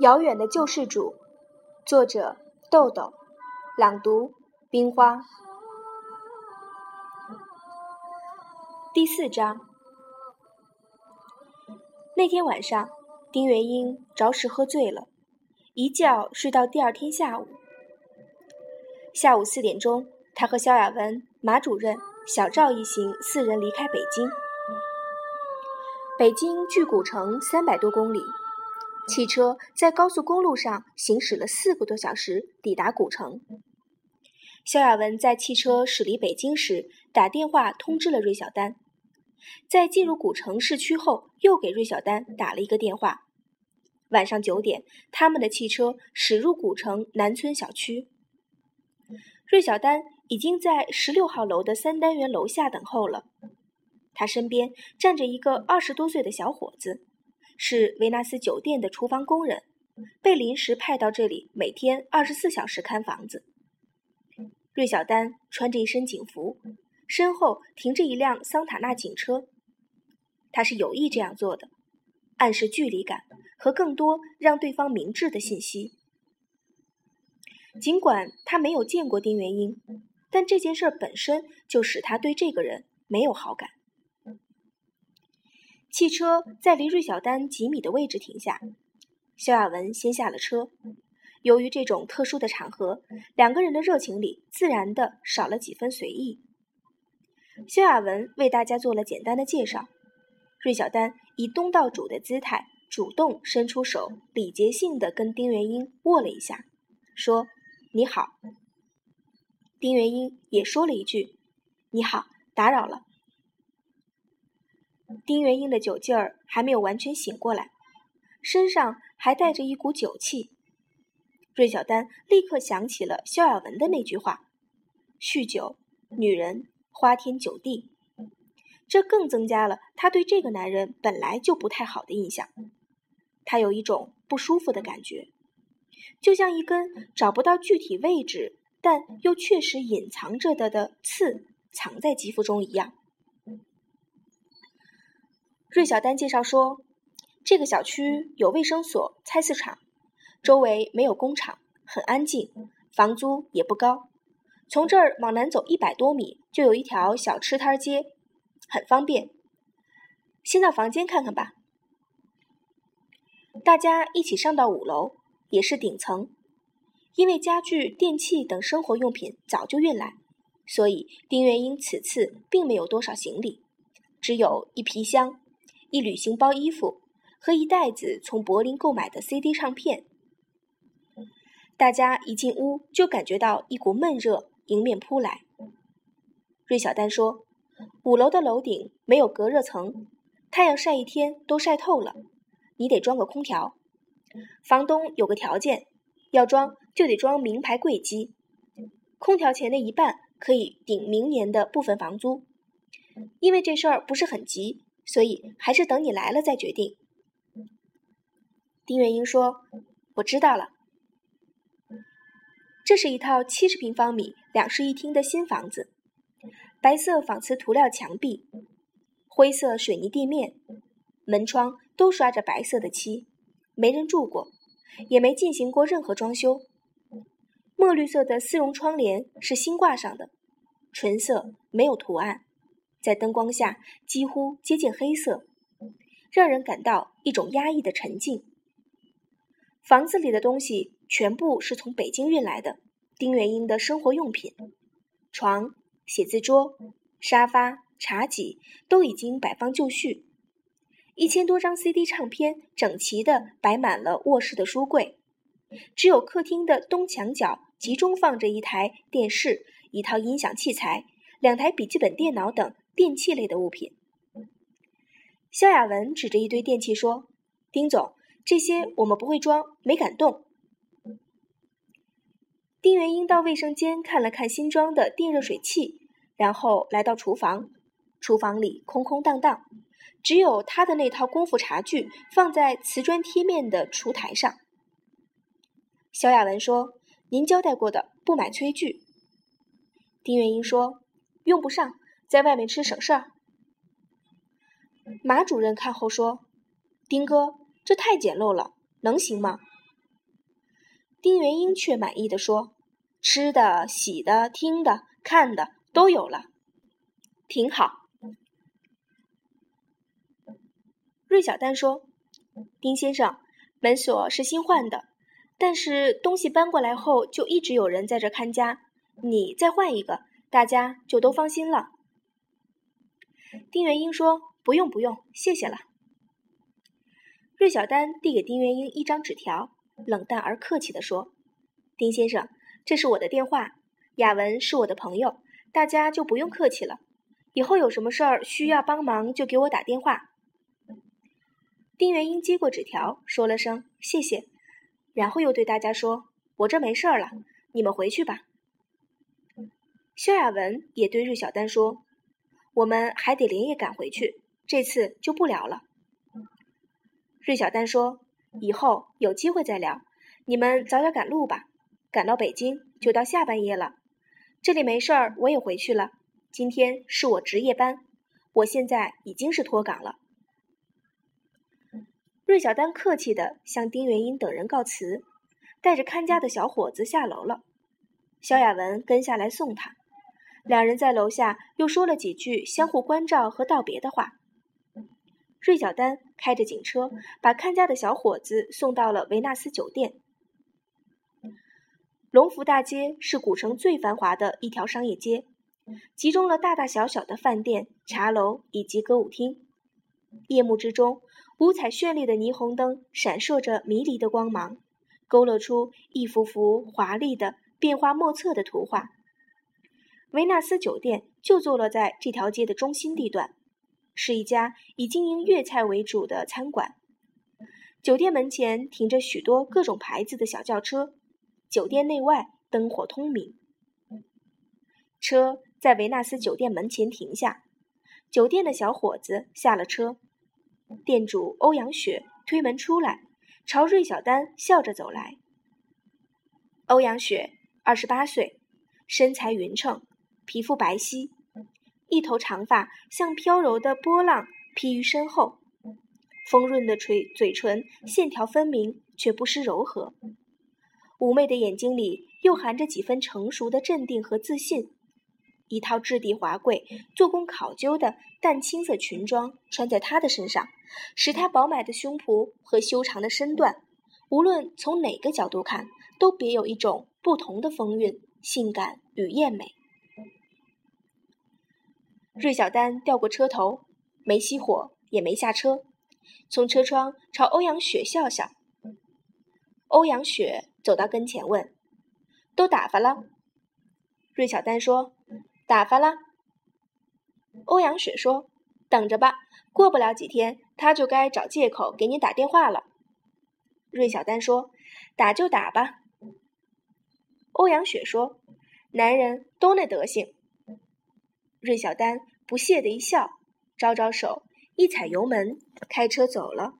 遥远的救世主，作者豆豆，朗读冰花。第四章。那天晚上，丁元英着实喝醉了，一觉睡到第二天下午。下午四点钟，他和萧亚文、马主任、小赵一行四人离开北京。北京距古城三百多公里。汽车在高速公路上行驶了四个多小时，抵达古城。萧亚文在汽车驶离北京时，打电话通知了芮小丹。在进入古城市区后，又给芮小丹打了一个电话。晚上九点，他们的汽车驶入古城南村小区。芮小丹已经在十六号楼的三单元楼下等候了，他身边站着一个二十多岁的小伙子。是维纳斯酒店的厨房工人，被临时派到这里，每天二十四小时看房子。芮小丹穿着一身警服，身后停着一辆桑塔纳警车。他是有意这样做的，暗示距离感和更多让对方明智的信息。尽管他没有见过丁元英，但这件事本身就使他对这个人没有好感。汽车在离芮小丹几米的位置停下，萧亚文先下了车。由于这种特殊的场合，两个人的热情里自然的少了几分随意。萧亚文为大家做了简单的介绍，芮小丹以东道主的姿态主动伸出手，礼节性的跟丁元英握了一下，说：“你好。”丁元英也说了一句：“你好，打扰了。”丁元英的酒劲儿还没有完全醒过来，身上还带着一股酒气。芮小丹立刻想起了萧亚文的那句话：“酗酒，女人，花天酒地。”这更增加了他对这个男人本来就不太好的印象。他有一种不舒服的感觉，就像一根找不到具体位置但又确实隐藏着的的刺藏在肌肤中一样。芮小丹介绍说：“这个小区有卫生所、菜市场，周围没有工厂，很安静，房租也不高。从这儿往南走一百多米，就有一条小吃摊街，很方便。先到房间看看吧。”大家一起上到五楼，也是顶层。因为家具、电器等生活用品早就运来，所以丁元英此次并没有多少行李，只有一皮箱。一旅行包衣服和一袋子从柏林购买的 CD 唱片，大家一进屋就感觉到一股闷热迎面扑来。芮小丹说：“五楼的楼顶没有隔热层，太阳晒一天都晒透了，你得装个空调。房东有个条件，要装就得装名牌柜机，空调钱的一半可以顶明年的部分房租。因为这事儿不是很急。”所以还是等你来了再决定。丁元英说：“我知道了。这是一套七十平方米、两室一厅的新房子，白色仿瓷涂料墙壁，灰色水泥地面，门窗都刷着白色的漆，没人住过，也没进行过任何装修。墨绿色的丝绒窗帘是新挂上的，纯色，没有图案。”在灯光下几乎接近黑色，让人感到一种压抑的沉静。房子里的东西全部是从北京运来的，丁元英的生活用品，床、写字桌、沙发、茶几都已经摆放就绪，一千多张 CD 唱片整齐地摆满了卧室的书柜，只有客厅的东墙角集中放着一台电视、一套音响器材、两台笔记本电脑等。电器类的物品，萧亚文指着一堆电器说：“丁总，这些我们不会装，没敢动。”丁元英到卫生间看了看新装的电热水器，然后来到厨房。厨房里空空荡荡，只有他的那套功夫茶具放在瓷砖贴面的厨台上。萧亚文说：“您交代过的，不买炊具。”丁元英说：“用不上。”在外面吃省事儿。马主任看后说：“丁哥，这太简陋了，能行吗？丁元英却满意的说：“吃的、洗的、听的、看的都有了，挺好。”芮小丹说：“丁先生，门锁是新换的，但是东西搬过来后就一直有人在这看家，你再换一个，大家就都放心了。”丁元英说：“不用不用，谢谢了。”芮小丹递给丁元英一张纸条，冷淡而客气地说：“丁先生，这是我的电话，雅文是我的朋友，大家就不用客气了。以后有什么事儿需要帮忙，就给我打电话。”丁元英接过纸条，说了声“谢谢”，然后又对大家说：“我这没事儿了，你们回去吧。”萧亚文也对芮小丹说。我们还得连夜赶回去，这次就不聊了。芮小丹说：“以后有机会再聊，你们早点赶路吧。赶到北京就到下半夜了。这里没事儿，我也回去了。今天是我值夜班，我现在已经是脱岗了。”芮小丹客气地向丁元英等人告辞，带着看家的小伙子下楼了。萧亚文跟下来送他。两人在楼下又说了几句相互关照和道别的话。芮小丹开着警车，把看家的小伙子送到了维纳斯酒店。龙福大街是古城最繁华的一条商业街，集中了大大小小的饭店、茶楼以及歌舞厅。夜幕之中，五彩绚丽的霓虹灯闪烁着迷离的光芒，勾勒出一幅幅华丽的、变化莫测的图画。维纳斯酒店就坐落在这条街的中心地段，是一家以经营粤菜为主的餐馆。酒店门前停着许多各种牌子的小轿车，酒店内外灯火通明。车在维纳斯酒店门前停下，酒店的小伙子下了车，店主欧阳雪推门出来，朝芮小丹笑着走来。欧阳雪，二十八岁，身材匀称。皮肤白皙，一头长发像飘柔的波浪披于身后，丰润的垂嘴唇线条分明却不失柔和，妩媚的眼睛里又含着几分成熟的镇定和自信。一套质地华贵、做工考究的淡青色裙装穿在她的身上，使她饱满的胸脯和修长的身段，无论从哪个角度看，都别有一种不同的风韵、性感与艳美。芮小丹掉过车头，没熄火，也没下车，从车窗朝欧阳雪笑笑。欧阳雪走到跟前问：“都打发了？”芮小丹说：“打发了。”欧阳雪说：“等着吧，过不了几天，他就该找借口给你打电话了。”芮小丹说：“打就打吧。”欧阳雪说：“男人都那德行。”芮小丹不屑的一笑，招招手，一踩油门，开车走了。